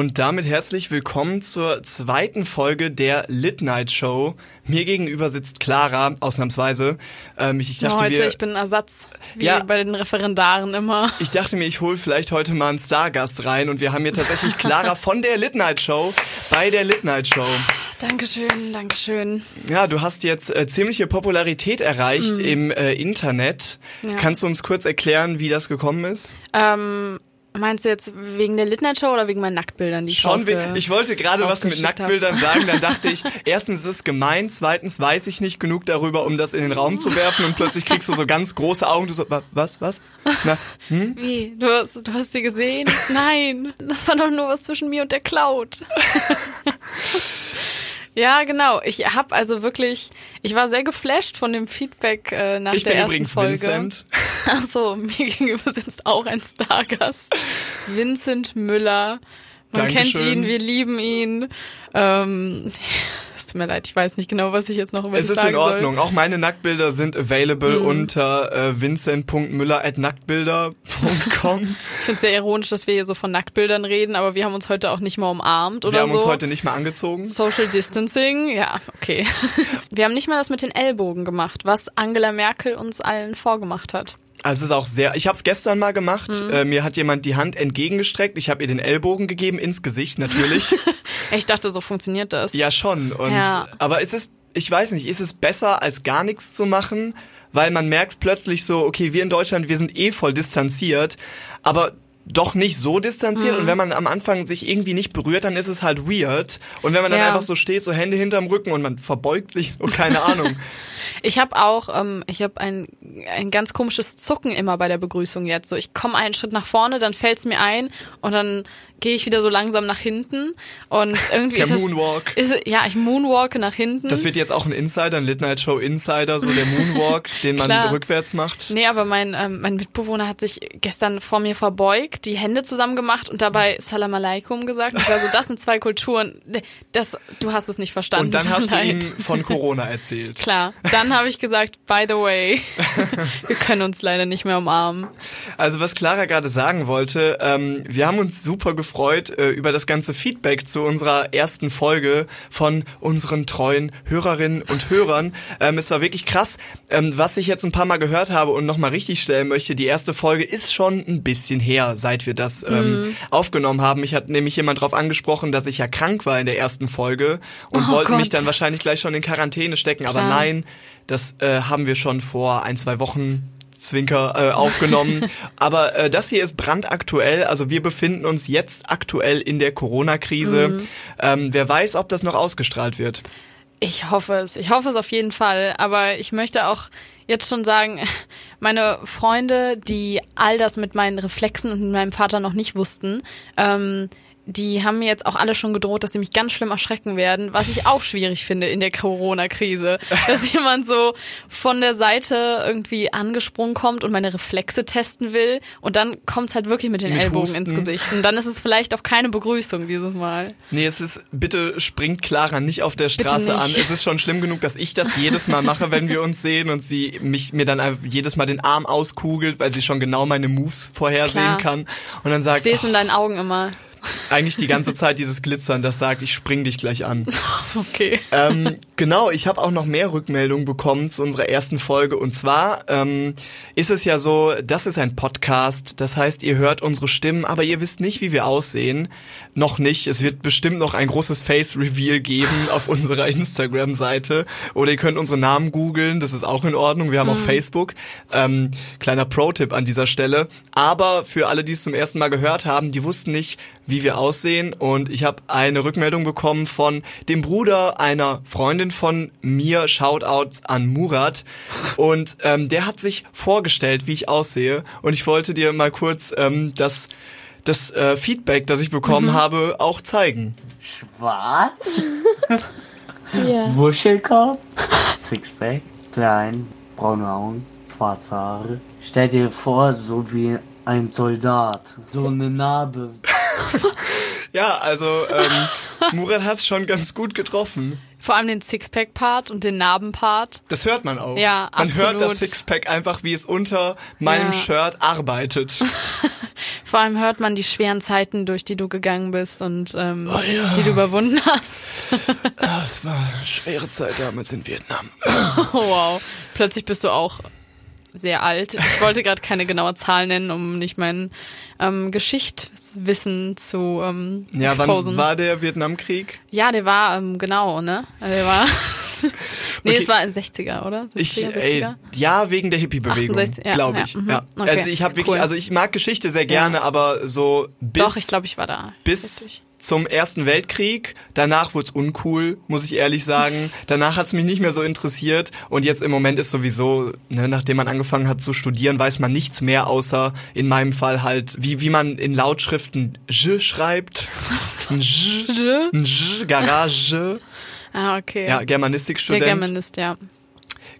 Und damit herzlich willkommen zur zweiten Folge der Lit Night Show. Mir gegenüber sitzt Clara, ausnahmsweise. Ähm, ich, ich dachte, heute, wir, ich bin Ersatz, wie Ja. bei den Referendaren immer. ich dachte mir, ich hole vielleicht heute mal einen Stargast rein und wir haben hier tatsächlich Clara von der Lit Night Show bei der Lit Night Show. Dankeschön, Dankeschön. Ja, du hast jetzt äh, ziemliche Popularität erreicht im äh, Internet. Ja. Kannst du uns kurz erklären, wie das gekommen ist? Ähm, meinst du jetzt wegen der Litnet Show oder wegen meinen Nacktbildern, die ich Schon, rausge we- ich wollte gerade was mit Nacktbildern hab. sagen, dann dachte ich, erstens ist es gemein, zweitens weiß ich nicht genug darüber, um das in den Raum zu werfen und plötzlich kriegst du so ganz große Augen, du so, "Wa- was, was? Na, hm? Wie? Du hast, du hast sie gesehen? Nein, das war doch nur was zwischen mir und der Cloud. ja, genau. Ich habe also wirklich, ich war sehr geflasht von dem Feedback äh, nach Ich der bin ersten übrigens Folge. Vincent. Ach so, mir gegenüber sitzt auch ein Stargast. Vincent Müller. Man Dankeschön. kennt ihn, wir lieben ihn. Ähm, es tut mir leid, ich weiß nicht genau, was ich jetzt noch über Es dich ist sagen in Ordnung. soll. Auch meine Nacktbilder sind available Mhm. unter äh, vincent.müller.nacktbilder.com. Ich finde es sehr ironisch, dass wir hier so von Nacktbildern reden, aber wir haben uns heute auch nicht mal umarmt oder Wir haben so. uns heute nicht mehr angezogen. Social Distancing, ja, okay. Wir haben nicht mal das mit den Ellbogen gemacht, was Angela Merkel uns allen vorgemacht hat. Also es ist auch sehr. Ich habe es gestern mal gemacht. Mhm. Äh, mir hat jemand die Hand entgegengestreckt. Ich habe ihr den Ellbogen gegeben ins Gesicht natürlich. Ich dachte, so funktioniert das. ja schon. Und Ja. aber es ist, ich weiß nicht, ist es besser als gar nichts zu machen, weil man merkt plötzlich so, okay, wir in Deutschland, wir sind eh voll distanziert, aber doch nicht so distanziert Mhm. und wenn man am Anfang sich irgendwie nicht berührt, dann ist es halt weird und wenn man dann Ja. einfach so steht, so Hände hinterm Rücken und man verbeugt sich, oh, keine Ahnung. Ich habe auch, ähm, ich habe ein, ein ganz komisches Zucken immer bei der Begrüßung jetzt. So, ich komme einen Schritt nach vorne, dann fällt's mir ein und dann gehe ich wieder so langsam nach hinten und irgendwie Der ist es, Moonwalk. Ist, ja, ich moonwalke nach hinten. Das wird jetzt auch ein Insider, ein Late Night Show Insider, so der Moonwalk, den man rückwärts macht. Nee, aber mein, ähm, mein Mitbewohner hat sich gestern vor mir verbeugt, die Hände zusammen gemacht und dabei Salam Alaikum gesagt. Ich war so, das sind zwei Kulturen. Das, du hast es nicht verstanden. Und dann hast du ihm von Corona erzählt. Klar, dann habe ich gesagt, by the way, wir können uns leider nicht mehr umarmen. Also was Clara gerade sagen wollte, ähm, wir haben uns super gefreut äh, über das ganze Feedback zu unserer ersten Folge von unseren treuen Hörerinnen und Hörern. Ähm, es war wirklich krass. Ähm, was ich jetzt ein paar Mal gehört habe und nochmal richtig stellen möchte, die erste Folge ist schon ein bisschen her, seit wir das ähm, aufgenommen haben. Ich hat nämlich jemand darauf angesprochen, dass ich ja krank war in der ersten Folge und Oh wollte mich dann wahrscheinlich gleich schon in Quarantäne stecken. Aber Klar. nein, das äh, haben wir schon vor ein, zwei Wochen Zwinker äh, aufgenommen. Aber äh, das hier ist brandaktuell. Also wir befinden uns jetzt aktuell in der Corona-Krise. Mhm. Ähm, wer weiß, ob das noch ausgestrahlt wird. Ich hoffe es. Ich hoffe es auf jeden Fall. Aber ich möchte auch jetzt schon sagen, meine Freunde, die all das mit meinen Reflexen und mit meinem Vater noch nicht wussten, ähm, die haben mir jetzt auch alle schon gedroht, dass sie mich ganz schlimm erschrecken werden, was ich auch schwierig finde in der Corona-Krise. Dass jemand so von der Seite irgendwie angesprungen kommt und meine Reflexe testen will und dann kommt's halt wirklich mit den Mit Ellbogen Husten. ins Gesicht. Und dann ist es vielleicht auch keine Begrüßung dieses Mal. Nee, es ist, bitte springt Clara nicht auf der Straße an. Es ist schon schlimm genug, dass ich das jedes Mal mache, wenn wir uns sehen und sie mich, mir dann jedes Mal den Arm auskugelt, weil sie schon genau meine Moves vorhersehen Klar. kann. Und dann sagt, Ich sehe es in deinen Augen immer. Eigentlich die ganze Zeit dieses Glitzern, das sagt, ich spring dich gleich an. Okay. ähm, genau, ich habe auch noch mehr Rückmeldungen bekommen zu unserer ersten Folge. Und zwar ähm, ist es ja so, das ist ein Podcast. Das heißt, ihr hört unsere Stimmen, aber ihr wisst nicht, wie wir aussehen. Noch nicht. Es wird bestimmt noch ein großes Face-Reveal geben auf unserer Instagram-Seite. Oder ihr könnt unsere Namen googeln. Das ist auch in Ordnung. Wir haben auch Facebook. Ähm, kleiner Pro-Tipp an dieser Stelle. Aber für alle, die es zum ersten Mal gehört haben, die wussten nicht, wie wir aussehen. Und ich habe eine Rückmeldung bekommen von dem Bruder einer Freundin von mir. Shoutouts an Murat. Und ähm, der hat sich vorgestellt, wie ich aussehe. Und ich wollte dir mal kurz ähm, das, das äh, Feedback, das ich bekommen habe, auch zeigen. Schwarz. Wuschelkopf, Sixpack, klein, braune Augen, schwarze Haare. Stell dir vor, so wie ein Soldat. So eine Narbe. Ja, also ähm, Murat hat es schon ganz gut getroffen. Vor allem den Sixpack-Part und den Narben-Part. Das hört man auch. Ja, man absolut. hört das Sixpack einfach, wie es unter meinem Ja. Shirt arbeitet. Vor allem hört man die schweren Zeiten, durch die du gegangen bist und ähm, Oh ja. die du überwunden hast. Das war eine schwere Zeit damals in Vietnam. Oh, wow. Plötzlich bist du auch sehr alt. Ich wollte gerade keine genaue Zahl nennen, um nicht mein ähm, Geschichtswissen zu ähm, Ja, exposen. wann war der Vietnamkrieg? ja, der war ähm, genau, ne? Der war Nee, Okay. es war in 60er, oder? 70er, Ich, 60er? ey, ja, wegen der Hippie-Bewegung, 68, ja, glaube ja, ich. mhm, Ja. okay, Also ich habe wirklich, cool. also ich mag Geschichte sehr gerne, aber so bis, Doch, ich glaube, ich war da. bis Richtig. Zum Ersten Weltkrieg. Danach wurde es uncool, muss ich ehrlich sagen. Danach hat es mich nicht mehr so interessiert. Und jetzt im Moment ist sowieso, ne, nachdem man angefangen hat zu studieren, weiß man nichts mehr, außer in meinem Fall halt, wie, wie man in Lautschriften J schreibt. J, J? Garage. Ah, okay. Ja, der Germanistikstudent. Germanist, ja.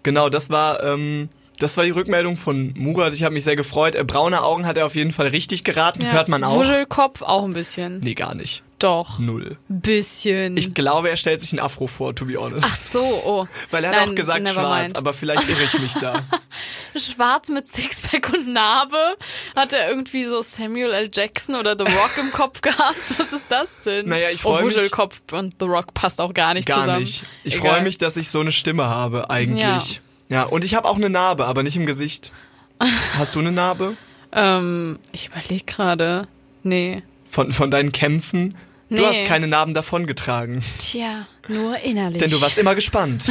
Genau, das war, ähm, das war die Rückmeldung von Murat. Ich habe mich sehr gefreut. Äh, braune Augen hat er auf jeden Fall richtig geraten. ja. Hört man auch. Wuschelkopf auch ein bisschen. Nee, gar nicht. Doch. Null. Bisschen. Ich glaube, er stellt sich ein Afro vor, to be honest. Ach so, oh. Weil er hat Nein, auch gesagt schwarz, mind. aber vielleicht irre ich mich da. Schwarz mit Sixpack und Narbe? Hat er irgendwie so Samuel L. Jackson oder The Rock im Kopf gehabt? Was ist das denn? Naja, ich oh, freu mich- Wuschelkopf und The Rock passt auch gar nicht Gar zusammen. nicht. Ich freue mich, dass ich so eine Stimme habe, eigentlich. Ja. Und ich habe auch eine Narbe, aber nicht im Gesicht. Hast du eine Narbe? Ähm, ich überlege gerade. Nee. Von, von deinen Kämpfen? Du Nee. hast keine Narben davongetragen, Tja, nur innerlich. denn du warst immer gespannt.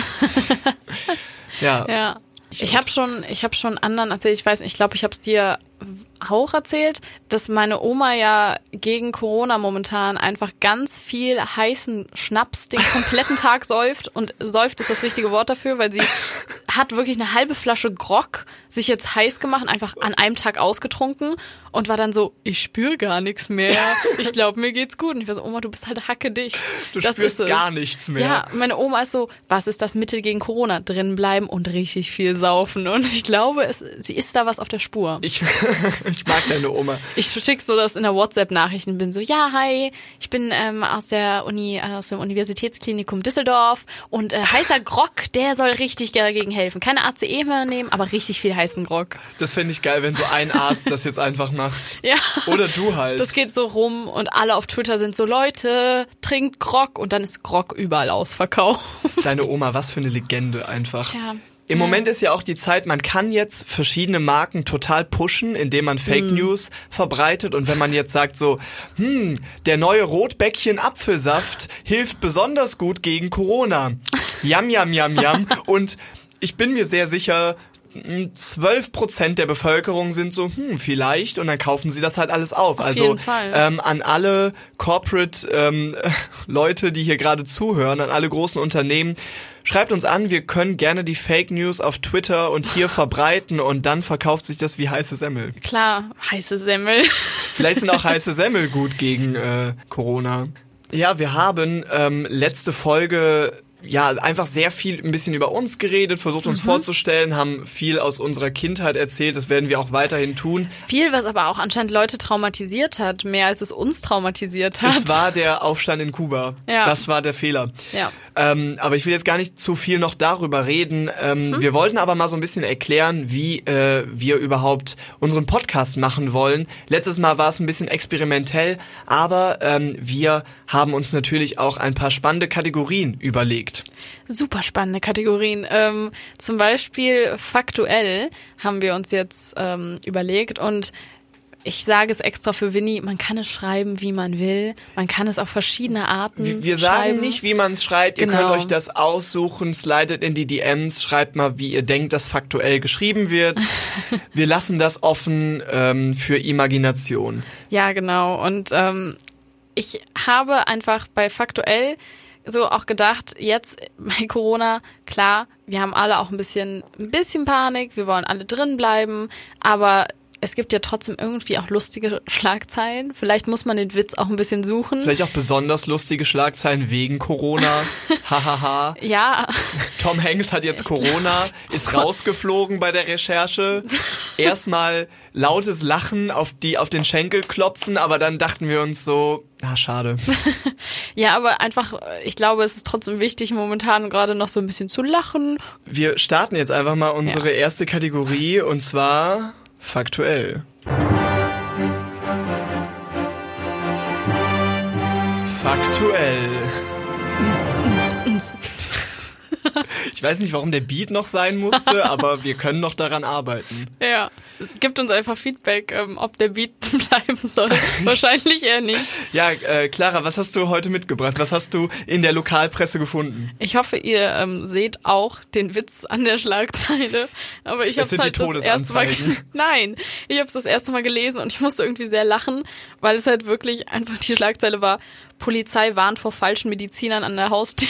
ja. Ja. Ich habe schon, ich habe schon anderen erzählt. Ich weiß, nicht, ich glaube, ich habe es dir auch erzählt, dass meine Oma ja gegen Corona momentan einfach ganz viel heißen Schnaps den kompletten Tag säuft und säuft ist das richtige Wort dafür, weil sie hat wirklich eine halbe Flasche Grog sich jetzt heiß gemacht, einfach an einem Tag ausgetrunken und war dann so, ich spüre gar nichts mehr. Ich glaube, mir geht's gut. Und ich war so, Oma, du bist halt hackedicht. Du das spürst gar nichts mehr. Ja, meine Oma ist so, was ist das Mittel gegen Corona? Drin bleiben und richtig viel saufen. Und ich glaube, es, sie ist da was auf der Spur. Ich, ich mag deine Oma. Ich schicke so das in der WhatsApp-Nachrichten, bin so, ja, hi, ich bin ähm, aus der Uni, aus dem Universitätsklinikum Düsseldorf und äh, heißer Grog, der soll richtig dagegen helfen. Keine ACE mehr nehmen, aber richtig viel heißen Grog. Das fände ich geil, wenn so ein Arzt das jetzt einfach macht. Ja. Oder du halt. Das geht so rum und alle auf Twitter sind so, Leute, trinkt Grog und dann ist Grog überall ausverkauft. Deine Oma, was für eine Legende einfach. Tja. Im Moment ist ja auch die Zeit, man kann jetzt verschiedene Marken total pushen, indem man Fake Hm. News verbreitet. Und wenn man jetzt sagt so, hm, der neue Rotbäckchen Apfelsaft hilft besonders gut gegen Corona. Yam, yam, yam, yam. Und ich bin mir sehr sicher, 12 Prozent der Bevölkerung sind so, hm, vielleicht, und dann kaufen sie das halt alles auf. also jeden Fall. ähm, an alle Corporate ähm, Leute, die hier gerade zuhören, an alle großen Unternehmen, schreibt uns an, wir können gerne die Fake News auf Twitter und hier verbreiten und dann verkauft sich das wie heiße Semmel. Klar, heiße Semmel. Vielleicht sind auch heiße Semmel gut gegen äh, Corona. Ja, wir haben ähm, letzte Folge ja einfach sehr viel ein bisschen über uns geredet, versucht uns vorzustellen, haben viel aus unserer Kindheit erzählt, das werden wir auch weiterhin tun. Viel, was aber auch anscheinend Leute traumatisiert hat, mehr als es uns traumatisiert hat. Es war der Aufstand in Kuba. Ja. Das war der Fehler. Ja. Ähm, aber ich will jetzt gar nicht zu viel noch darüber reden. Ähm, Wir wollten aber mal so ein bisschen erklären, wie äh, wir überhaupt unseren Podcast machen wollen. Letztes Mal war es ein bisschen experimentell, aber ähm, wir haben uns natürlich auch ein paar spannende Kategorien überlegt. Super spannende Kategorien. Ähm, zum Beispiel faktuell haben wir uns jetzt ähm, überlegt und ich sage es extra für Winnie, man kann es schreiben, wie man will. Man kann es auf verschiedene Arten Wir, wir sagen schreiben. nicht, wie man es schreibt. Ihr Genau. könnt euch das aussuchen, slidet in die DMs, schreibt mal, wie ihr denkt, dass faktuell geschrieben wird. wir lassen das offen ähm, für Imagination. Ja, genau. Und ähm, ich habe einfach bei faktuell so auch gedacht, jetzt bei Corona, klar, wir haben alle auch ein bisschen, ein bisschen Panik, wir wollen alle drin bleiben, aber es gibt ja trotzdem irgendwie auch lustige Schlagzeilen. Vielleicht muss man den Witz auch ein bisschen suchen. Vielleicht auch besonders lustige Schlagzeilen wegen Corona. Hahaha. Ja, Tom Hanks hat jetzt Corona, ist rausgeflogen bei der Recherche. Erstmal lautes Lachen auf die auf den Schenkel klopfen, aber dann dachten wir uns so, ah schade. Ja, aber einfach, ich glaube, es ist trotzdem wichtig, momentan gerade noch so ein bisschen zu lachen. Wir starten jetzt einfach mal unsere Ja. erste Kategorie und zwar faktuell. Faktuell. Ich weiß nicht, warum der Beat noch sein musste, aber wir können noch daran arbeiten. Ja, es gibt uns einfach Feedback, ähm, ob der Beat bleiben soll. Wahrscheinlich eher nicht. Ja, äh, Clara, was hast du heute mitgebracht? Was hast du in der Lokalpresse gefunden? Ich hoffe, ihr ähm, seht auch den Witz an der Schlagzeile. Aber ich habe halt das erste Mal. Nein, ich habe es das erste Mal gelesen und ich musste irgendwie sehr lachen, weil es halt wirklich einfach die Schlagzeile war. Polizei warnt vor falschen Medizinern an der Haustür.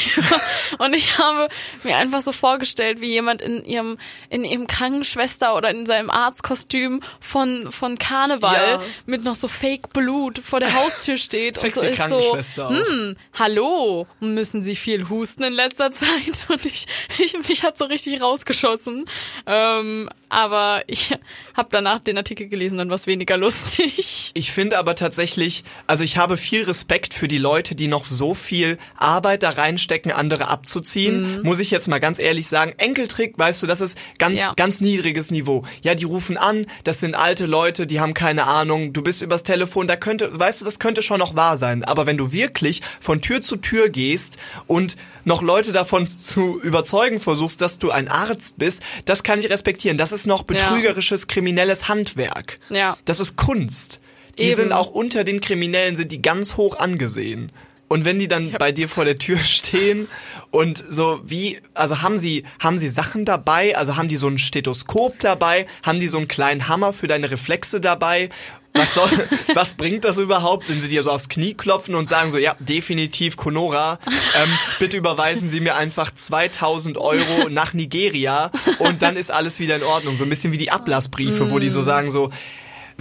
Und ich habe mir einfach so vorgestellt, wie jemand in ihrem, in ihrem Krankenschwester oder in seinem Arztkostüm von, von Karneval Ja. mit noch so Fake Blut vor der Haustür steht und so ist so, hm, hallo, müssen Sie viel husten in letzter Zeit? Und ich, ich mich hat so richtig rausgeschossen. Ähm, aber ich habe danach den Artikel gelesen, dann war es weniger lustig. Ich finde aber tatsächlich, also ich habe viel Respekt für die Leute, die noch so viel Arbeit da reinstecken, andere abzuziehen. Muss ich jetzt mal ganz ehrlich sagen. Enkeltrick, weißt du, das ist ganz, Ja. ganz niedriges Niveau. Ja, die rufen an, das sind alte Leute, die haben keine Ahnung, du bist übers Telefon, da könnte, weißt du, das könnte schon noch wahr sein. Aber wenn du wirklich von Tür zu Tür gehst und noch Leute davon zu überzeugen versuchst, dass du ein Arzt bist, das kann ich respektieren. Das ist noch betrügerisches, kriminelles Handwerk. Ja. Das ist Kunst. Die Eben. sind auch unter den Kriminellen, sind die ganz hoch angesehen. Und wenn die dann bei dir vor der Tür stehen und so wie, also haben sie, haben sie Sachen dabei, also haben die so ein Stethoskop dabei, haben die so einen kleinen Hammer für deine Reflexe dabei? Was soll, was bringt das überhaupt, wenn sie dir so aufs Knie klopfen und sagen so, ja, definitiv Conora, ähm, bitte überweisen Sie mir einfach 2000 Euro nach Nigeria und dann ist alles wieder in Ordnung. So ein bisschen wie die Ablassbriefe, wo die so sagen so,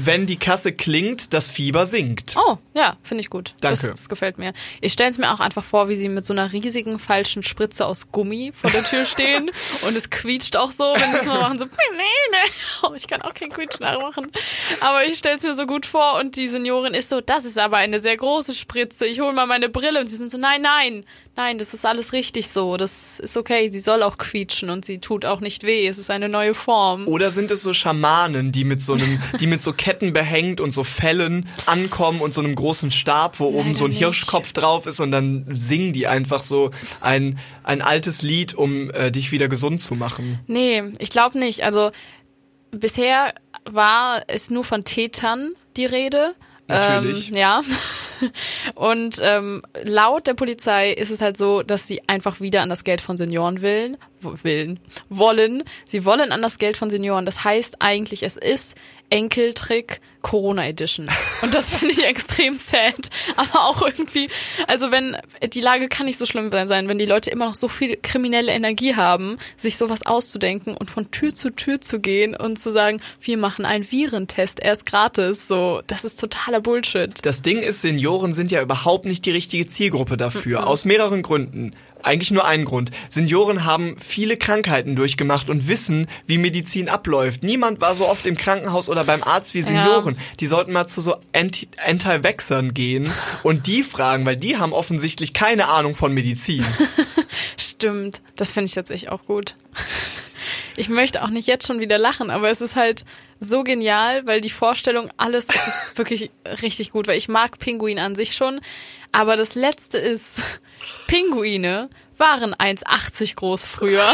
wenn die Kasse klingt, das Fieber sinkt. Oh, ja, finde ich gut. Danke. Das, das gefällt mir. Ich stelle es mir auch einfach vor, wie sie mit so einer riesigen falschen Spritze aus Gummi vor der Tür stehen und es quietscht auch so, wenn sie es mal machen, so oh, ich kann auch kein Quietsch nachmachen. Aber ich stelle es mir so gut vor und die Seniorin ist so, das ist aber eine sehr große Spritze. Ich hole mal meine Brille und sie sind so, nein, nein, nein, das ist alles richtig so. Das ist okay. Sie soll auch quietschen und sie tut auch nicht weh. Es ist eine neue Form. Oder sind es so Schamanen, die mit so einem, die mit so Ketten behängt und so Fellen ankommen und so einem großen Stab, wo oben so ein nicht. Hirschkopf drauf ist und dann singen die einfach so ein, ein altes Lied, um äh, dich wieder gesund zu machen. Nee, ich glaube nicht. Also bisher war es nur von Tätern die Rede. Natürlich. Ähm, ja. Und ähm, laut der Polizei ist es halt so, dass sie einfach wieder an das Geld von Senioren willen, willen, wollen. Sie wollen an das Geld von Senioren. Das heißt eigentlich, es ist Enkeltrick Corona Edition. Und das finde ich extrem sad. Aber auch irgendwie, also wenn, die Lage kann nicht so schlimm sein, wenn die Leute immer noch so viel kriminelle Energie haben, sich sowas auszudenken und von Tür zu Tür zu gehen und zu sagen, wir machen einen Virentest, er ist gratis, so, das ist totaler Bullshit. Das Ding ist, Senioren sind ja überhaupt nicht die richtige Zielgruppe dafür. Aus mehreren Gründen. Eigentlich nur ein Grund. Senioren haben viele Krankheiten durchgemacht und wissen, wie Medizin abläuft. Niemand war so oft im Krankenhaus oder beim Arzt wie Senioren. Die sollten mal zu so Anti- Anti-Vaxxern gehen und die fragen, weil die haben offensichtlich keine Ahnung von Medizin. Stimmt, das finde ich tatsächlich auch gut. Ich möchte auch nicht jetzt schon wieder lachen, aber es ist halt so genial, weil die Vorstellung, alles, es ist wirklich richtig gut, weil ich mag Pinguin an sich schon, aber das Letzte ist, Pinguine waren 1,80 groß früher.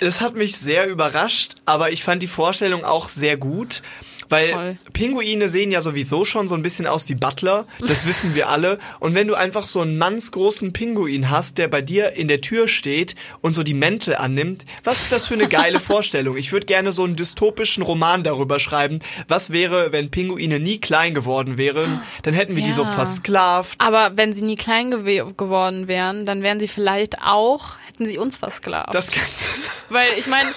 Das hat mich sehr überrascht, aber ich fand die Vorstellung auch sehr gut. Weil Voll. Pinguine sehen ja sowieso schon so ein bisschen aus wie Butler, das wissen wir alle. Und wenn du einfach so einen mannsgroßen Pinguin hast, der bei dir in der Tür steht und so die Mäntel annimmt, was ist das für eine geile Vorstellung? Ich würde gerne so einen dystopischen Roman darüber schreiben. Was wäre, wenn Pinguine nie klein geworden wären? Dann hätten wir die so Ja. versklavt. Aber wenn sie nie klein gew geworden wären, dann wären sie vielleicht auch, hätten sie uns versklavt. Das Weil ich meine,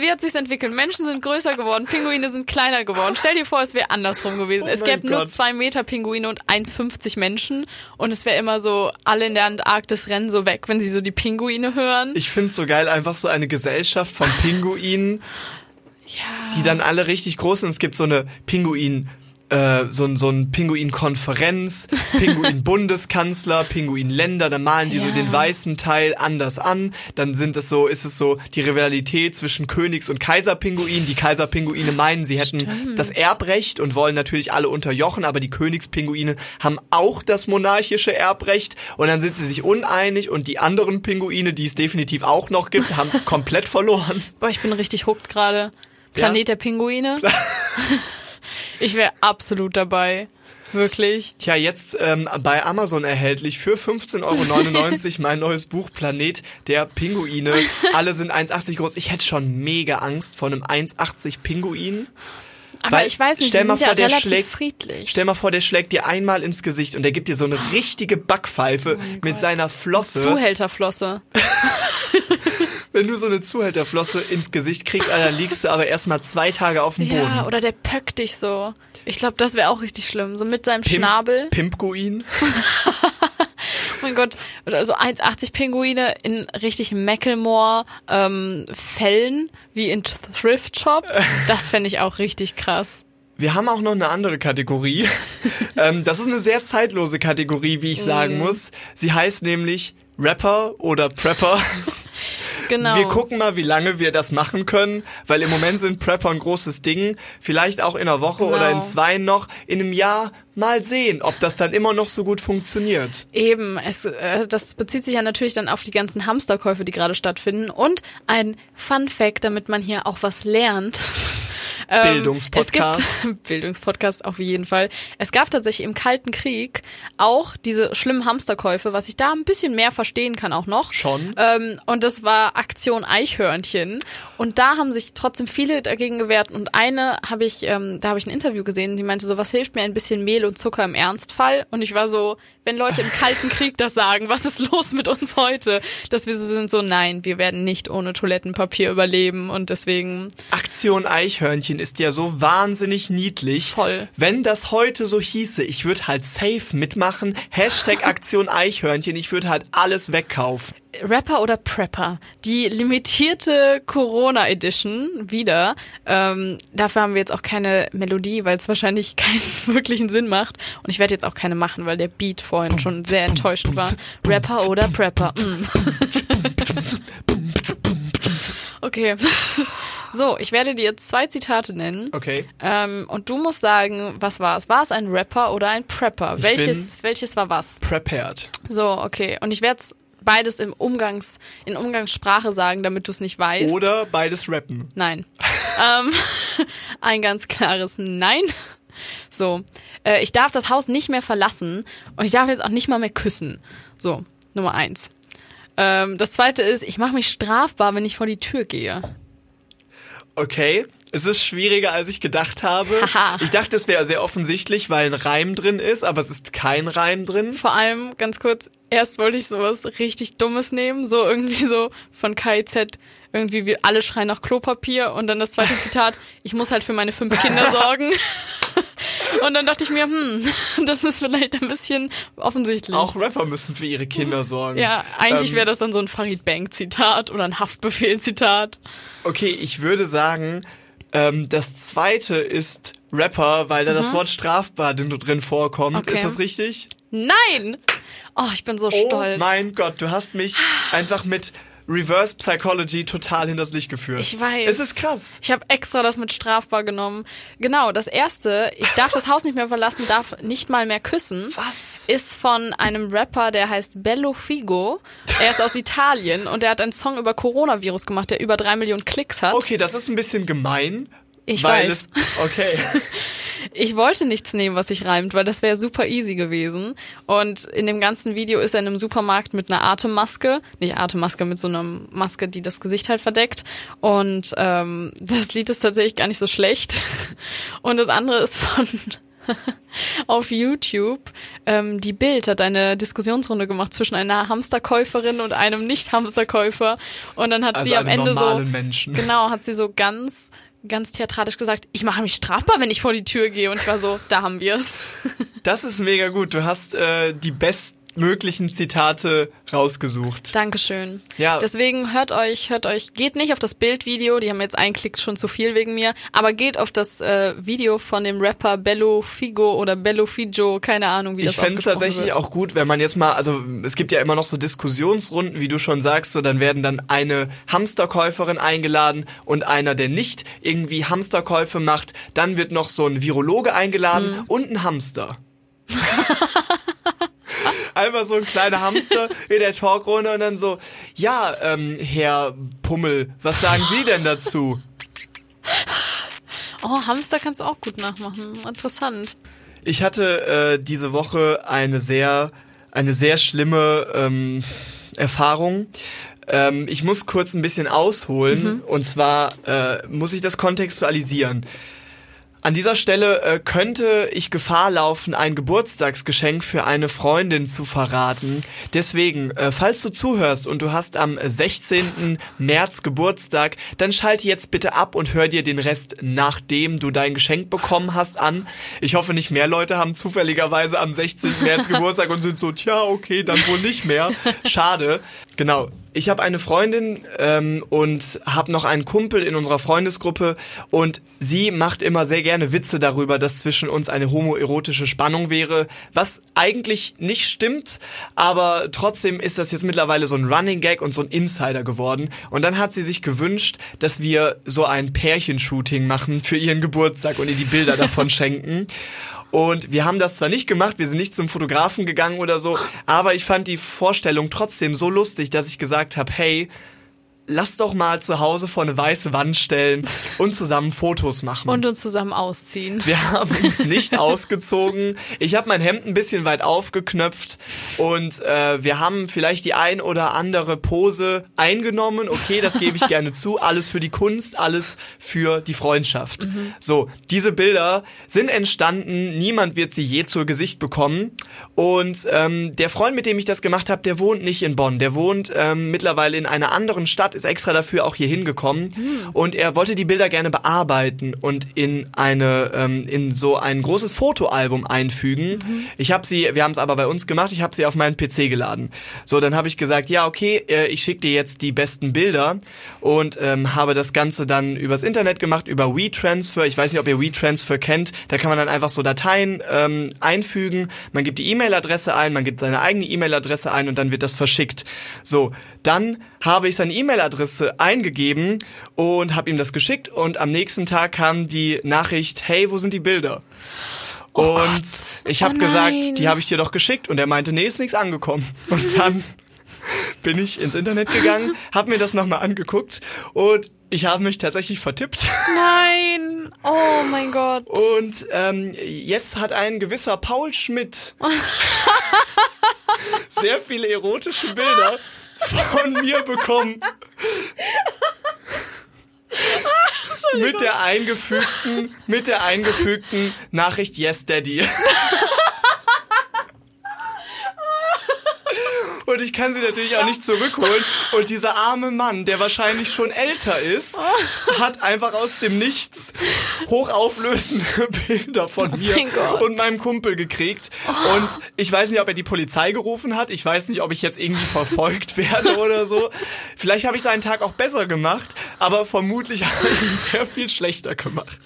wie hat sich's entwickelt? Menschen sind größer geworden, Pinguine sind kleiner geworden. Stell dir vor, es wäre andersrum gewesen. Oh es gäbe nur zwei Meter Pinguine und 1,50 Menschen und es wäre immer so, alle in der Antarktis rennen so weg, wenn sie so die Pinguine hören. ich find's so geil, einfach so eine Gesellschaft von Pinguinen, ja. die dann alle richtig groß sind. Es gibt so eine Pinguin äh, so, so ein Pinguin-Konferenz, Pinguin-Bundeskanzler, Pinguin-Länder, dann malen die so Ja. den weißen Teil anders an. Dann sind es so, ist es so die Rivalität zwischen Königs- und Kaiserpinguin. Die Kaiserpinguine meinen, sie hätten Stimmt. das Erbrecht und wollen natürlich alle unterjochen, aber die Königspinguine haben auch das monarchische Erbrecht und dann sind sie sich uneinig und die anderen Pinguine, die es definitiv auch noch gibt, haben komplett verloren. Boah, ich bin richtig hooked gerade. Planet der Pinguine. ich wäre absolut dabei. Wirklich. Tja, jetzt ähm, bei Amazon erhältlich für 15,99 Euro mein neues Buch Planet der Pinguine. Alle sind 1,80 groß. Ich hätte schon mega Angst vor einem 1,80 Pinguin. Aber Weil, ich weiß nicht, stell mal vor, ja der relativ schlägt- friedlich. Stell mal vor, der schlägt dir einmal ins Gesicht und der gibt dir so eine richtige Backpfeife mit seiner Flosse. Zuhälterflosse. Wenn du so eine Zuhälterflosse ins Gesicht kriegst, Alter, liegst du aber erstmal zwei Tage auf dem Boden. Ja, oder der pöckt dich so. Ich glaube, das wäre auch richtig schlimm. So mit seinem Pimp- Schnabel. Pimpguin. Oh mein Gott. Oder so 1,80 Pinguine in richtig Macklemore ähm, Fällen, wie in Thrift Shop. Das fände ich auch richtig krass. Wir haben auch noch eine andere Kategorie. ähm, das ist eine sehr zeitlose Kategorie, wie ich sagen muss. Sie heißt nämlich Rapper oder Prepper. Genau. Wir gucken mal, wie lange wir das machen können, weil im Moment sind Prepper ein großes Ding. Vielleicht auch in einer Woche Genau. oder in zwei noch. In einem Jahr mal sehen, ob das dann immer noch so gut funktioniert. Eben, es, äh, das bezieht sich ja natürlich dann auf die ganzen Hamsterkäufe, die gerade stattfinden. Und ein Fun Fact, damit man hier auch was lernt. Ähm, Bildungspodcast. Es gibt, Bildungspodcast auf jeden Fall. Es gab tatsächlich im Kalten Krieg auch diese schlimmen Hamsterkäufe, was ich da ein bisschen mehr verstehen kann auch noch. Schon. Ähm, und das war Aktion Eichhörnchen. Und da haben sich trotzdem viele dagegen gewehrt. Und eine habe ich, ähm, da habe ich ein Interview gesehen, die meinte so, was hilft mir ein bisschen Mehl und Zucker im Ernstfall? Und ich war so, wenn Leute im Kalten Krieg das sagen, was ist los mit uns heute? Dass wir so sind so, nein, wir werden nicht ohne Toilettenpapier überleben. Und deswegen, Aktion Eichhörnchen ist ja so wahnsinnig niedlich. Voll. Wenn das heute so hieße, ich würde halt safe mitmachen. Hashtag Aktion Eichhörnchen, ich würde halt alles wegkaufen. Rapper oder Prepper? Die limitierte Corona Edition wieder. Ähm, dafür haben wir jetzt auch keine Melodie, weil es wahrscheinlich keinen wirklichen Sinn macht. Und ich werde jetzt auch keine machen, weil der Beat vorhin schon sehr enttäuschend war. Rapper oder Prepper? Mm. Okay. So, ich werde dir jetzt zwei Zitate nennen. Okay. Ähm, und du musst sagen, was war es? War es ein Rapper oder ein Prepper? Ich welches, welches war was? Prepared. So, okay. Und ich werde beides im Umgangs, in Umgangssprache sagen, damit du es nicht weißt. Oder beides rappen. Nein. ähm, ein ganz klares Nein. So. Äh, ich darf das Haus nicht mehr verlassen und ich darf jetzt auch nicht mal mehr küssen. So, Nummer eins. Ähm, das zweite ist, ich mache mich strafbar, wenn ich vor die Tür gehe. Okay. Es ist schwieriger, als ich gedacht habe. Haha. Ich dachte, es wäre sehr offensichtlich, weil ein Reim drin ist, aber es ist kein Reim drin. Vor allem, ganz kurz, erst wollte ich sowas richtig Dummes nehmen, so irgendwie so von KIZ, irgendwie wir alle schreien nach Klopapier und dann das zweite Zitat, ich muss halt für meine fünf Kinder sorgen. Und dann dachte ich mir, hm, das ist vielleicht ein bisschen offensichtlich. Auch Rapper müssen für ihre Kinder sorgen. ja, eigentlich Ähm, wäre das dann so ein Farid Bank Zitat oder ein Haftbefehl Zitat. Okay, ich würde sagen, ähm, das zweite ist Rapper, weil da das Wort strafbar drin drin vorkommt. Mhm. Okay. Ist das richtig? Nein! Oh, ich bin so Oh stolz. mein Gott, du hast mich einfach mit Reverse Psychology total hinters Licht geführt. Ich weiß. Es ist krass. Ich habe extra das mit strafbar genommen. Genau, das erste, ich darf das Haus nicht mehr verlassen, darf nicht mal mehr küssen. Was? Ist von einem Rapper, der heißt Bello Figo. Er ist aus Italien und er hat einen Song über Coronavirus gemacht, der über drei Millionen Klicks hat. Okay, das ist ein bisschen gemein. Ich weil weiß. Es, okay. Ich wollte nichts nehmen, was sich reimt, weil das wäre super easy gewesen. Und in dem ganzen Video ist er in einem Supermarkt mit einer Atemmaske, nicht Atemmaske, mit so einer Maske, die das Gesicht halt verdeckt. Und ähm, das Lied ist tatsächlich gar nicht so schlecht. Und das andere ist von auf YouTube. Ähm, die Bild hat eine Diskussionsrunde gemacht zwischen einer Hamsterkäuferin und einem Nicht-Hamsterkäufer. Und dann hat Also sie am Ende so Menschen. genau hat sie so ganz ganz theatralisch gesagt, ich mache mich strafbar, wenn ich vor die Tür gehe. Und ich war so, da haben wir es. Das ist mega gut. Du hast äh, die best möglichen Zitate rausgesucht. Dankeschön. Ja. Deswegen hört euch, hört euch, geht nicht auf das Bildvideo, die haben jetzt einen Klick schon zu viel wegen mir, aber geht auf das äh, Video von dem Rapper Bello Figo oder Bello Fijo, keine Ahnung, wie das Ich fände es ausgesprochen tatsächlich wird. auch gut, wenn man jetzt mal, also es gibt ja immer noch so Diskussionsrunden, wie du schon sagst, so dann werden dann eine Hamsterkäuferin eingeladen und einer, der nicht irgendwie Hamsterkäufe macht, dann wird noch so ein Virologe eingeladen Mhm. und ein Hamster. Einfach so ein kleiner Hamster in der Talkrunde und dann so, ja, ähm, Herr Pummel, was sagen Sie denn dazu? Oh, Hamster kannst du auch gut nachmachen. Interessant. Ich hatte äh, diese Woche eine sehr, eine sehr schlimme ähm, Erfahrung. Ähm, ich muss kurz ein bisschen ausholen und zwar äh, muss ich das kontextualisieren. An dieser Stelle äh, könnte ich Gefahr laufen, ein Geburtstagsgeschenk für eine Freundin zu verraten. Deswegen, äh, falls du zuhörst und du hast am 16. März Geburtstag, dann schalte jetzt bitte ab und hör dir den Rest, nachdem du dein Geschenk bekommen hast, an. Ich hoffe, nicht mehr Leute haben zufälligerweise am 16. März Geburtstag und sind so, tja, okay, dann wohl nicht mehr. Schade. Genau. Ich habe eine Freundin ähm, und habe noch einen Kumpel in unserer Freundesgruppe und sie macht immer sehr gerne Witze darüber, dass zwischen uns eine homoerotische Spannung wäre, was eigentlich nicht stimmt, aber trotzdem ist das jetzt mittlerweile so ein Running Gag und so ein Insider geworden. Und dann hat sie sich gewünscht, dass wir so ein Pärchenshooting machen für ihren Geburtstag und ihr die Bilder davon schenken. Und wir haben das zwar nicht gemacht, wir sind nicht zum Fotografen gegangen oder so, aber ich fand die Vorstellung trotzdem so lustig, dass ich gesagt habe, hey, lass doch mal zu Hause vor eine weiße Wand stellen und zusammen Fotos machen. Und uns zusammen ausziehen. Wir haben uns nicht ausgezogen. Ich habe mein Hemd ein bisschen weit aufgeknöpft und äh, wir haben vielleicht die ein oder andere Pose eingenommen. Okay, das gebe ich gerne zu. Alles für die Kunst, alles für die Freundschaft. So, diese Bilder sind entstanden. Niemand wird sie je zu Gesicht bekommen. Und ähm, der Freund, mit dem ich das gemacht habe, der wohnt nicht in Bonn. Der wohnt ähm, mittlerweile in einer anderen Stadt, ist extra dafür auch hier hingekommen. Und er wollte die Bilder gerne bearbeiten und in eine ähm, in so ein großes Fotoalbum einfügen. Ich habe sie, wir haben es aber bei uns gemacht. Ich habe sie auf meinen PC geladen. So, dann habe ich gesagt, ja okay, äh, ich schicke dir jetzt die besten Bilder und ähm, habe das Ganze dann übers Internet gemacht über WeTransfer. Ich weiß nicht, ob ihr WeTransfer kennt. Da kann man dann einfach so Dateien ähm, einfügen. Man gibt die E-Mail-Adresse ein, man gibt seine eigene E-Mail-Adresse ein und dann wird das verschickt. So, dann habe ich seine E-Mail-Adresse eingegeben und habe ihm das geschickt und am nächsten Tag kam die Nachricht, hey, wo sind die Bilder? und Gott. ich habe Oh gesagt, die habe ich dir doch geschickt und er meinte, nee, ist nichts angekommen. Und dann bin ich ins Internet gegangen, habe mir das nochmal angeguckt und ich habe mich tatsächlich vertippt. Nein! Oh mein Gott. Und ähm, jetzt hat ein gewisser Paul Schmidt sehr viele erotische Bilder von mir bekommen. mit der eingefügten, mit der eingefügten Nachricht Yes Daddy. Und ich kann sie natürlich auch nicht zurückholen. Und dieser arme Mann, der wahrscheinlich schon älter ist, hat einfach aus dem Nichts hochauflösende Bilder von mir mein Gott. und meinem Kumpel gekriegt. Und ich weiß nicht, ob er die Polizei gerufen hat. Ich weiß nicht, ob ich jetzt irgendwie verfolgt werde oder so. Vielleicht habe ich seinen Tag auch besser gemacht, aber vermutlich habe ich ihn sehr viel schlechter gemacht.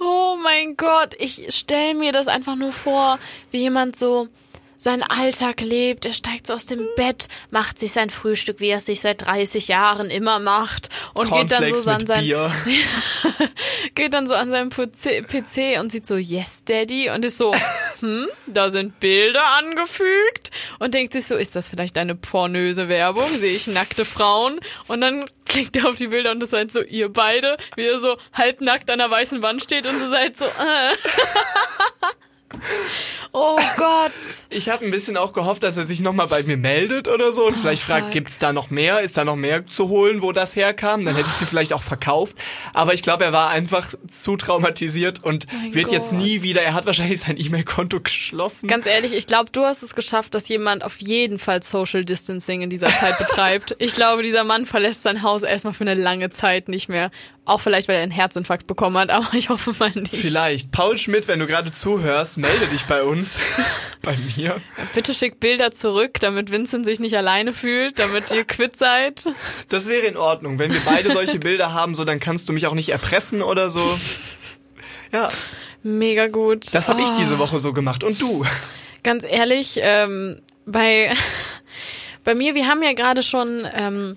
Oh mein Gott, ich stell mir das einfach nur vor, wie jemand so seinen Alltag lebt. Er steigt so aus dem Bett, macht sich sein Frühstück, wie er es sich seit 30 Jahren immer macht und geht dann so an sein geht dann so an seinem PC, PC und sieht so Yes Daddy und ist so hm, da sind Bilder angefügt und denkt sich so, ist das vielleicht eine pornöse Werbung? Sehe ich nackte Frauen und dann klickt er auf die Bilder und das seid so ihr beide, wie ihr so halbnackt an der weißen Wand steht und so seid so äh. Oh Gott. Ich habe ein bisschen auch gehofft, dass er sich nochmal bei mir meldet oder so und vielleicht fragt, fuck. gibt's da noch mehr? Ist da noch mehr zu holen, wo das herkam? Dann hätte ich sie vielleicht auch verkauft. Aber ich glaube, er war einfach zu traumatisiert und Mein wird jetzt Gott. nie wieder, er hat wahrscheinlich sein E-Mail-Konto geschlossen. Ganz ehrlich, ich glaube, du hast es geschafft, dass jemand auf jeden Fall Social Distancing in dieser Zeit betreibt. Ich glaube, dieser Mann verlässt sein Haus erstmal für eine lange Zeit nicht mehr. Auch vielleicht, weil er einen Herzinfarkt bekommen hat, aber ich hoffe mal nicht. Vielleicht. Paul Schmidt, wenn du gerade zuhörst, melde dich bei uns. Bei mir? Bitte schick Bilder zurück, damit Vincent sich nicht alleine fühlt, damit ihr quitt seid. Das wäre in Ordnung. Wenn wir beide solche Bilder haben, so dann kannst du mich auch nicht erpressen oder so. Ja, Mega gut. das habe ich Oh. diese Woche so gemacht. Und du? Ganz ehrlich, ähm, bei, bei mir, wir haben ja gerade schon ähm,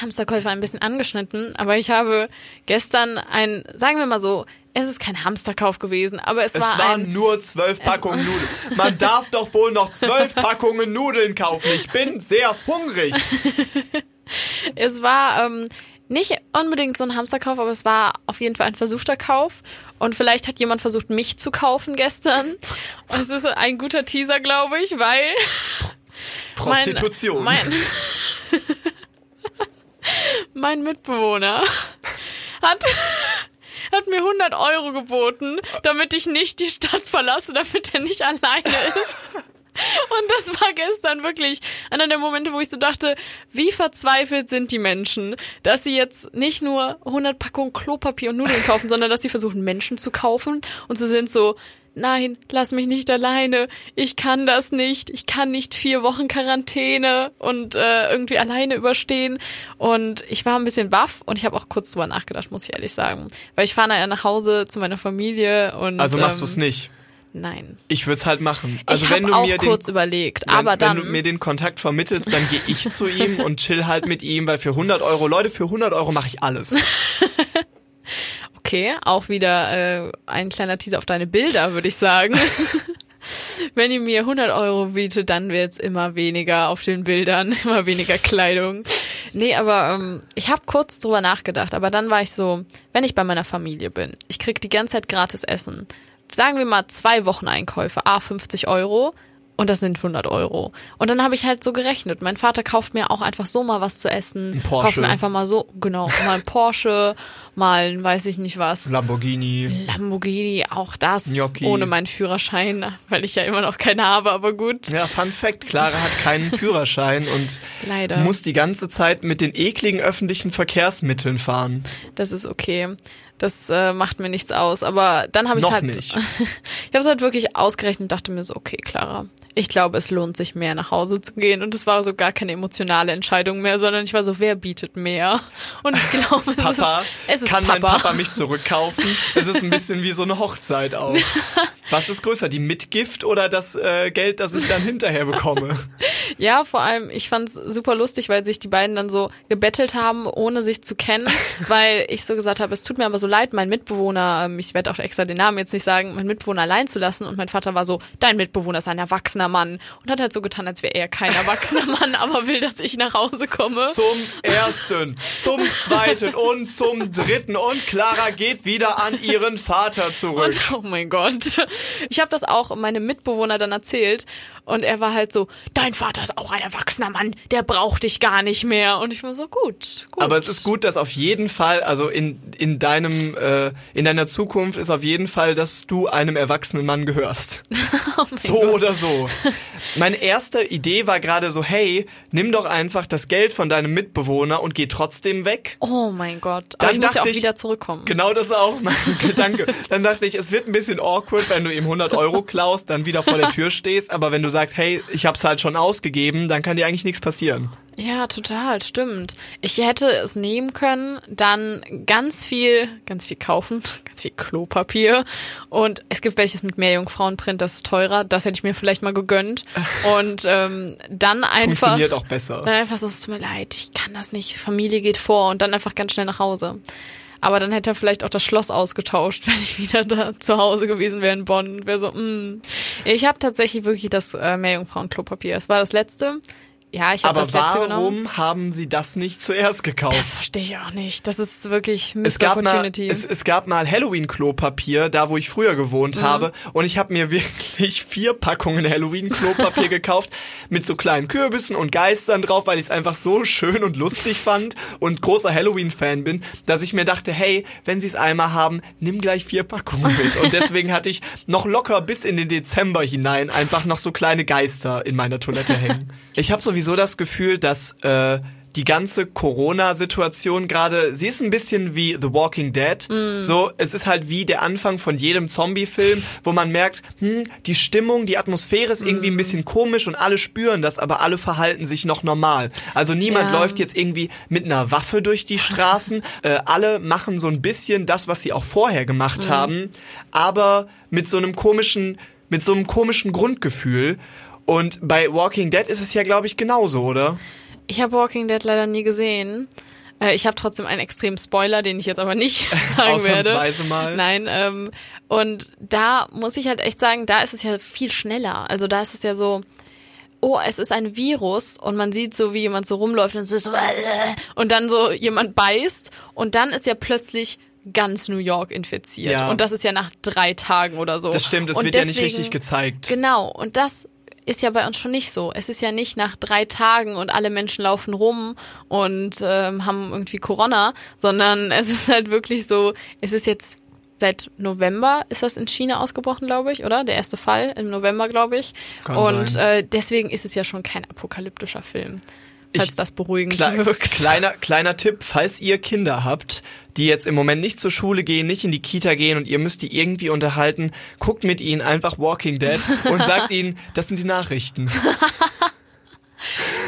Hamsterkäufe ein bisschen angeschnitten, aber ich habe gestern ein, sagen wir mal so, es ist kein Hamsterkauf gewesen, aber es, Es war waren ein, nur zwölf Packungen Nudeln. Man darf doch wohl noch zwölf Packungen Nudeln kaufen. Ich bin sehr hungrig. es war ähm, nicht unbedingt so ein Hamsterkauf, aber es war auf jeden Fall ein versuchter Kauf. Und vielleicht hat jemand versucht, mich zu kaufen gestern. Und es ist ein guter Teaser, glaube ich, weil Prostitution. Mein, mein, mein Mitbewohner hat, hat mir 100 Euro geboten, damit ich nicht die Stadt verlasse, damit er nicht alleine ist. Und das war gestern wirklich einer der Momente, wo ich so dachte, wie verzweifelt sind die Menschen, dass sie jetzt nicht nur 100 Packungen Klopapier und Nudeln kaufen, sondern dass sie versuchen, Menschen zu kaufen und sie sind so, nein, lass mich nicht alleine, ich kann das nicht, ich kann nicht vier Wochen Quarantäne und äh, irgendwie alleine überstehen. Und ich war ein bisschen baff und ich habe auch kurz drüber nachgedacht, muss ich ehrlich sagen. Weil ich fahre nachher nach Hause zu meiner Familie und Also machst ähm, du es nicht. Nein. Ich würde es halt machen. Also ich wenn du auch mir den kurz überlegt, wenn, aber dann wenn du mir den Kontakt vermittelst, dann gehe ich zu ihm und chill halt mit ihm, weil für 100 Euro, Leute, für 100 Euro mache ich alles. Okay, auch wieder äh, ein kleiner Teaser auf deine Bilder, würde ich sagen. Wenn ihr mir 100 Euro bietet, dann wird's immer weniger auf den Bildern, immer weniger Kleidung. Nee, aber ähm, ich habe kurz drüber nachgedacht, aber dann war ich so, wenn ich bei meiner Familie bin, ich krieg die ganze Zeit gratis Essen. Sagen wir mal zwei Wochen Einkäufe, a 50 Euro und das sind 100 Euro. Und dann habe ich halt so gerechnet. Mein Vater kauft mir auch einfach so mal was zu essen. Ein Porsche. Kauft mir einfach mal so, genau, mal ein Porsche, mal ein weiß ich nicht was. Lamborghini. Lamborghini, auch das Gnocchi. ohne meinen Führerschein, weil ich ja immer noch keinen habe, aber gut. Ja, Fun Fact, Clara hat keinen Führerschein und Leider. muss die ganze Zeit mit den ekligen öffentlichen Verkehrsmitteln fahren. Das ist okay. Das äh, macht mir nichts aus. Aber dann habe ich halt. nicht. ich habe es halt wirklich ausgerechnet und dachte mir so, okay, Clara, ich glaube, es lohnt sich mehr nach Hause zu gehen. Und es war so gar keine emotionale Entscheidung mehr, sondern ich war so, wer bietet mehr? Und ich glaube, es Papa, ist, es ist kann Papa. mein Papa mich zurückkaufen? Es ist ein bisschen wie so eine Hochzeit auch. Was ist größer, die Mitgift oder das äh, Geld, das ich dann hinterher bekomme? Ja, vor allem, ich fand's super lustig, weil sich die beiden dann so gebettelt haben, ohne sich zu kennen, weil ich so gesagt habe, es tut mir aber so leid, meinen Mitbewohner, ähm, ich werde auch extra den Namen jetzt nicht sagen, meinen Mitbewohner allein zu lassen und mein Vater war so, dein Mitbewohner ist ein erwachsener Mann und hat halt so getan, als wäre er kein erwachsener Mann, aber will, dass ich nach Hause komme. Zum ersten, zum zweiten und zum dritten und Clara geht wieder an ihren Vater zurück. Und oh mein Gott. Ich habe das auch meinem Mitbewohner dann erzählt und er war halt so, dein Vater ist auch ein erwachsener Mann, der braucht dich gar nicht mehr. Und ich war so, gut, gut. Aber es ist gut, dass auf jeden Fall, also in, in deinem, äh, in deiner Zukunft ist auf jeden Fall, dass du einem erwachsenen Mann gehörst. Oh So Gott. oder so. Meine erste Idee war gerade so, hey, nimm doch einfach das Geld von deinem Mitbewohner und geh trotzdem weg. Oh mein Gott. Aber Dann ich muss ja auch ich- wieder zurückkommen. Genau das war auch mein Gedanke. Dann dachte ich, es wird ein bisschen awkward, wenn du ihm 100 Euro klaust, dann wieder vor der Tür stehst. Aber wenn du sagst, hey, ich hab's halt schon ausgegeben, dann kann dir eigentlich nichts passieren. Ja, total, stimmt. Ich hätte es nehmen können, dann ganz viel, ganz viel kaufen, ganz viel Klopapier. Und es gibt welches mit Meerjungfrauenprint, das ist teurer. Das hätte ich mir vielleicht mal gegönnt. Und ähm, dann einfach. Funktioniert auch besser. Dann einfach so, es tut mir leid, ich kann das nicht, Familie geht vor und dann einfach ganz schnell nach Hause. Aber dann hätte er vielleicht auch das Schloss ausgetauscht, wenn ich wieder da zu Hause gewesen wäre in Bonn. Wäre so, mm. Ich habe tatsächlich wirklich das äh, Meerjungfrauen-Klopapier. Es war das letzte. Ja, ich habe das letzte genommen. warum haben sie das nicht zuerst gekauft? Das verstehe ich auch nicht. Das ist wirklich es Missed gab, mal, Opportunity. es, es gab mal Halloween-Klopapier, da wo ich früher gewohnt Mhm. habe. Und ich habe mir wirklich vier Packungen Halloween-Klopapier gekauft mit so kleinen Kürbissen und Geistern drauf, weil ich es einfach so schön und lustig fand und großer Halloween-Fan bin, dass ich mir dachte, hey, wenn sie es einmal haben, nimm gleich vier Packungen mit. Und deswegen hatte ich noch locker bis in den Dezember hinein einfach noch so kleine Geister in meiner Toilette hängen. Ich habe sowieso das Gefühl, dass äh, die ganze Corona-Situation gerade, sie ist ein bisschen wie The Walking Dead. Mm. So, es ist halt wie der Anfang von jedem Zombie-Film, wo man merkt, hm, die Stimmung, die Atmosphäre ist irgendwie Mm. ein bisschen komisch und alle spüren das, aber alle verhalten sich noch normal. Also niemand Ja. läuft jetzt irgendwie mit einer Waffe durch die Straßen. äh, alle machen so ein bisschen das, was sie auch vorher gemacht haben, aber mit so einem komischen, mit so einem komischen Grundgefühl. Und bei Walking Dead ist es ja, glaube ich, genauso, oder? Ich habe Walking Dead leider nie gesehen. Äh, ich habe trotzdem einen extremen Spoiler, den ich jetzt aber nicht sagen werde. Ausnahmsweise mal. Nein, ähm, und da muss ich halt echt sagen, da ist es ja viel schneller. Also da ist es ja so, oh, es ist ein Virus und man sieht so, wie jemand so rumläuft und so, so und dann so jemand beißt und dann ist ja plötzlich ganz New York infiziert. Ja. Und das ist ja nach drei Tagen oder so. Das stimmt, es und wird ja nicht deswegen- richtig gezeigt. Genau, und das ist ja bei uns schon nicht so. Es ist ja nicht nach drei Tagen und alle Menschen laufen rum und ähm, haben irgendwie Corona, sondern es ist halt wirklich so, es ist jetzt seit November ist das in China ausgebrochen, glaube ich, oder? Der erste Fall im November, glaube ich. Kann und sein. äh, deswegen ist es ja schon kein apokalyptischer Film. Falls Ich- das beruhigend Kle wirkt. kleiner, kleiner Tipp, falls ihr Kinder habt, die jetzt im Moment nicht zur Schule gehen, nicht in die Kita gehen und ihr müsst die irgendwie unterhalten, guckt mit ihnen einfach Walking Dead und sagt ihnen, das sind die Nachrichten.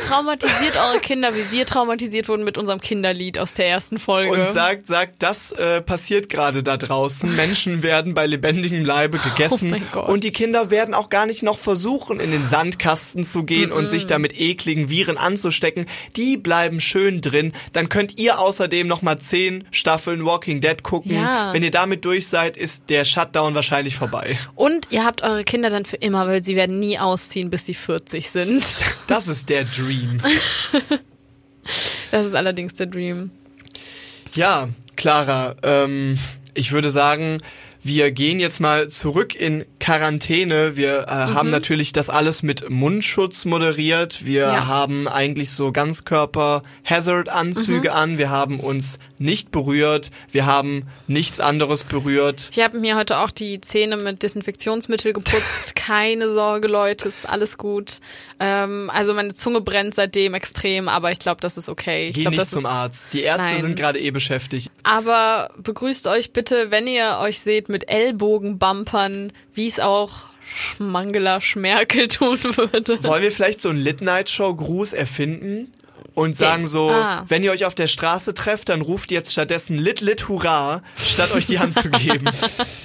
Traumatisiert eure Kinder, wie wir traumatisiert wurden mit unserem Kinderlied aus der ersten Folge. Und sagt, sagt, das äh, passiert gerade da draußen. Menschen werden bei lebendigem Leibe gegessen. Oh mein Gott. und die Kinder werden auch gar nicht noch versuchen, in den Sandkasten zu gehen und sich da mit ekligen Viren anzustecken. Die bleiben schön drin. Dann könnt ihr außerdem noch mal zehn Staffeln Walking Dead gucken. Ja. Wenn ihr damit durch seid, ist der Shutdown wahrscheinlich vorbei. Und ihr habt eure Kinder dann für immer, weil sie werden nie ausziehen, bis sie 40 sind. Das ist der Dream. Das ist allerdings der Dream. Ja, Clara, ähm, ich würde sagen, wir gehen jetzt mal zurück in Quarantäne. Wir äh, Mhm. haben natürlich das alles mit Mundschutz moderiert. Wir Ja. haben eigentlich so Ganzkörper-Hazard-Anzüge Mhm. an. Wir haben uns nicht berührt. Wir haben nichts anderes berührt. Ich habe mir heute auch die Zähne mit Desinfektionsmittel geputzt. Keine Sorge, Leute, ist alles gut. Ähm, also meine Zunge brennt seitdem extrem, aber ich glaube, das ist okay. Ich Geh glaub, nicht das zum Arzt. Die Ärzte Nein. sind gerade eh beschäftigt. Aber begrüßt euch bitte, wenn ihr euch seht, mit Ellbogenbumpern, wie es auch Mangela Schmerkel tun würde. Wollen wir vielleicht so einen Lit-Night-Show-Gruß erfinden? Und sagen so, Ah. wenn ihr euch auf der Straße trefft, dann ruft jetzt stattdessen Lit Lit Hurra, statt euch die Hand zu geben.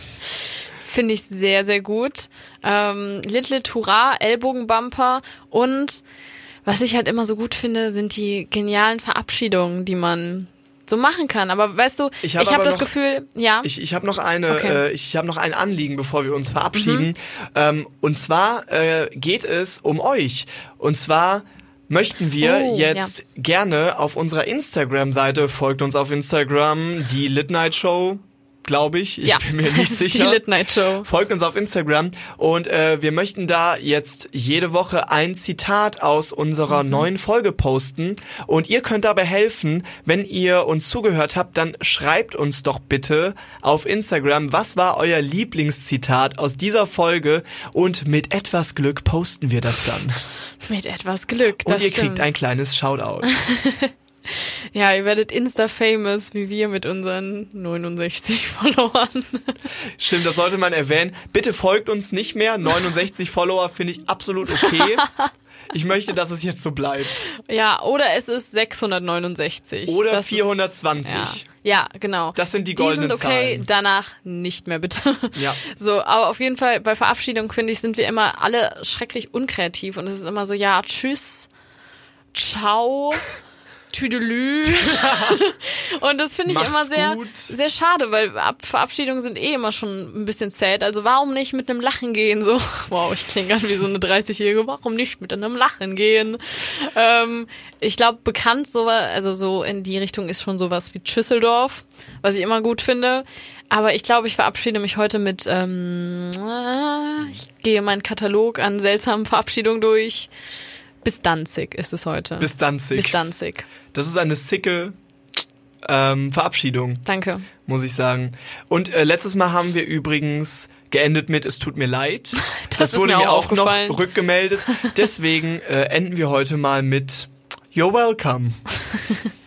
Finde ich sehr, sehr gut. Ähm, Little Hurra, Ellbogenbumper und was ich halt immer so gut finde, sind die genialen Verabschiedungen, die man so machen kann. Aber weißt du, Ich hab habe aber das noch- Gefühl, ja, Ich, ich habe noch eine, Okay. äh, ich habe noch ein Anliegen, bevor wir uns verabschieden. Ähm, und zwar äh, geht es um euch. Und zwar möchten wir Oh, jetzt gerne auf unserer Instagram-Seite folgt uns auf Instagram die Lit Night Show, glaube ich. Ich ja, bin mir nicht das ist sicher. die Lit Night Show. Folgt uns auf Instagram und äh, wir möchten da jetzt jede Woche ein Zitat aus unserer neuen Folge posten und ihr könnt dabei helfen, wenn ihr uns zugehört habt, dann schreibt uns doch bitte auf Instagram, was war euer Lieblingszitat aus dieser Folge und mit etwas Glück posten wir das dann. Mit etwas Glück, Und das ihr stimmt. kriegt ein kleines Shoutout. ja, ihr werdet Insta-famous, wie wir mit unseren 69 Followern. Stimmt, das sollte man erwähnen. Bitte folgt uns nicht mehr. 69 Follower finde ich absolut okay. Ich möchte, dass es jetzt so bleibt. ja, oder es ist 669. Oder Das ist- 420. ja. ja, genau. Das sind die Die goldenen sind okay, Zahlen. danach nicht mehr bitte. Ja. So, aber auf jeden Fall bei Verabschiedung finde ich, sind wir immer alle schrecklich unkreativ und es ist immer so, ja, tschüss, ciao, tüdelü. und das finde ich Mach's immer sehr, gut. sehr schade, weil Ab Verabschiedungen sind eh immer schon ein bisschen sad. Also warum nicht mit einem Lachen gehen? So, wow, ich klinge gerade wie so eine 30-Jährige. Warum nicht mit einem Lachen gehen? Ähm, ich glaube, bekannt sowas, also so in die Richtung ist schon sowas wie Schüsseldorf, was ich immer gut finde. Aber ich glaube, ich verabschiede mich heute mit, ähm, äh, ich gehe meinen Katalog an seltsamen Verabschiedungen durch. Bis Danzig ist es heute. Bis Danzig. Bis Danzig. Das ist eine sicke ähm, Verabschiedung, Danke. muss ich sagen. Und äh, letztes Mal haben wir übrigens geendet mit Es tut mir leid. Das ist wurde mir mir auch auch noch rückgemeldet. Deswegen äh, enden wir heute mal mit You're welcome.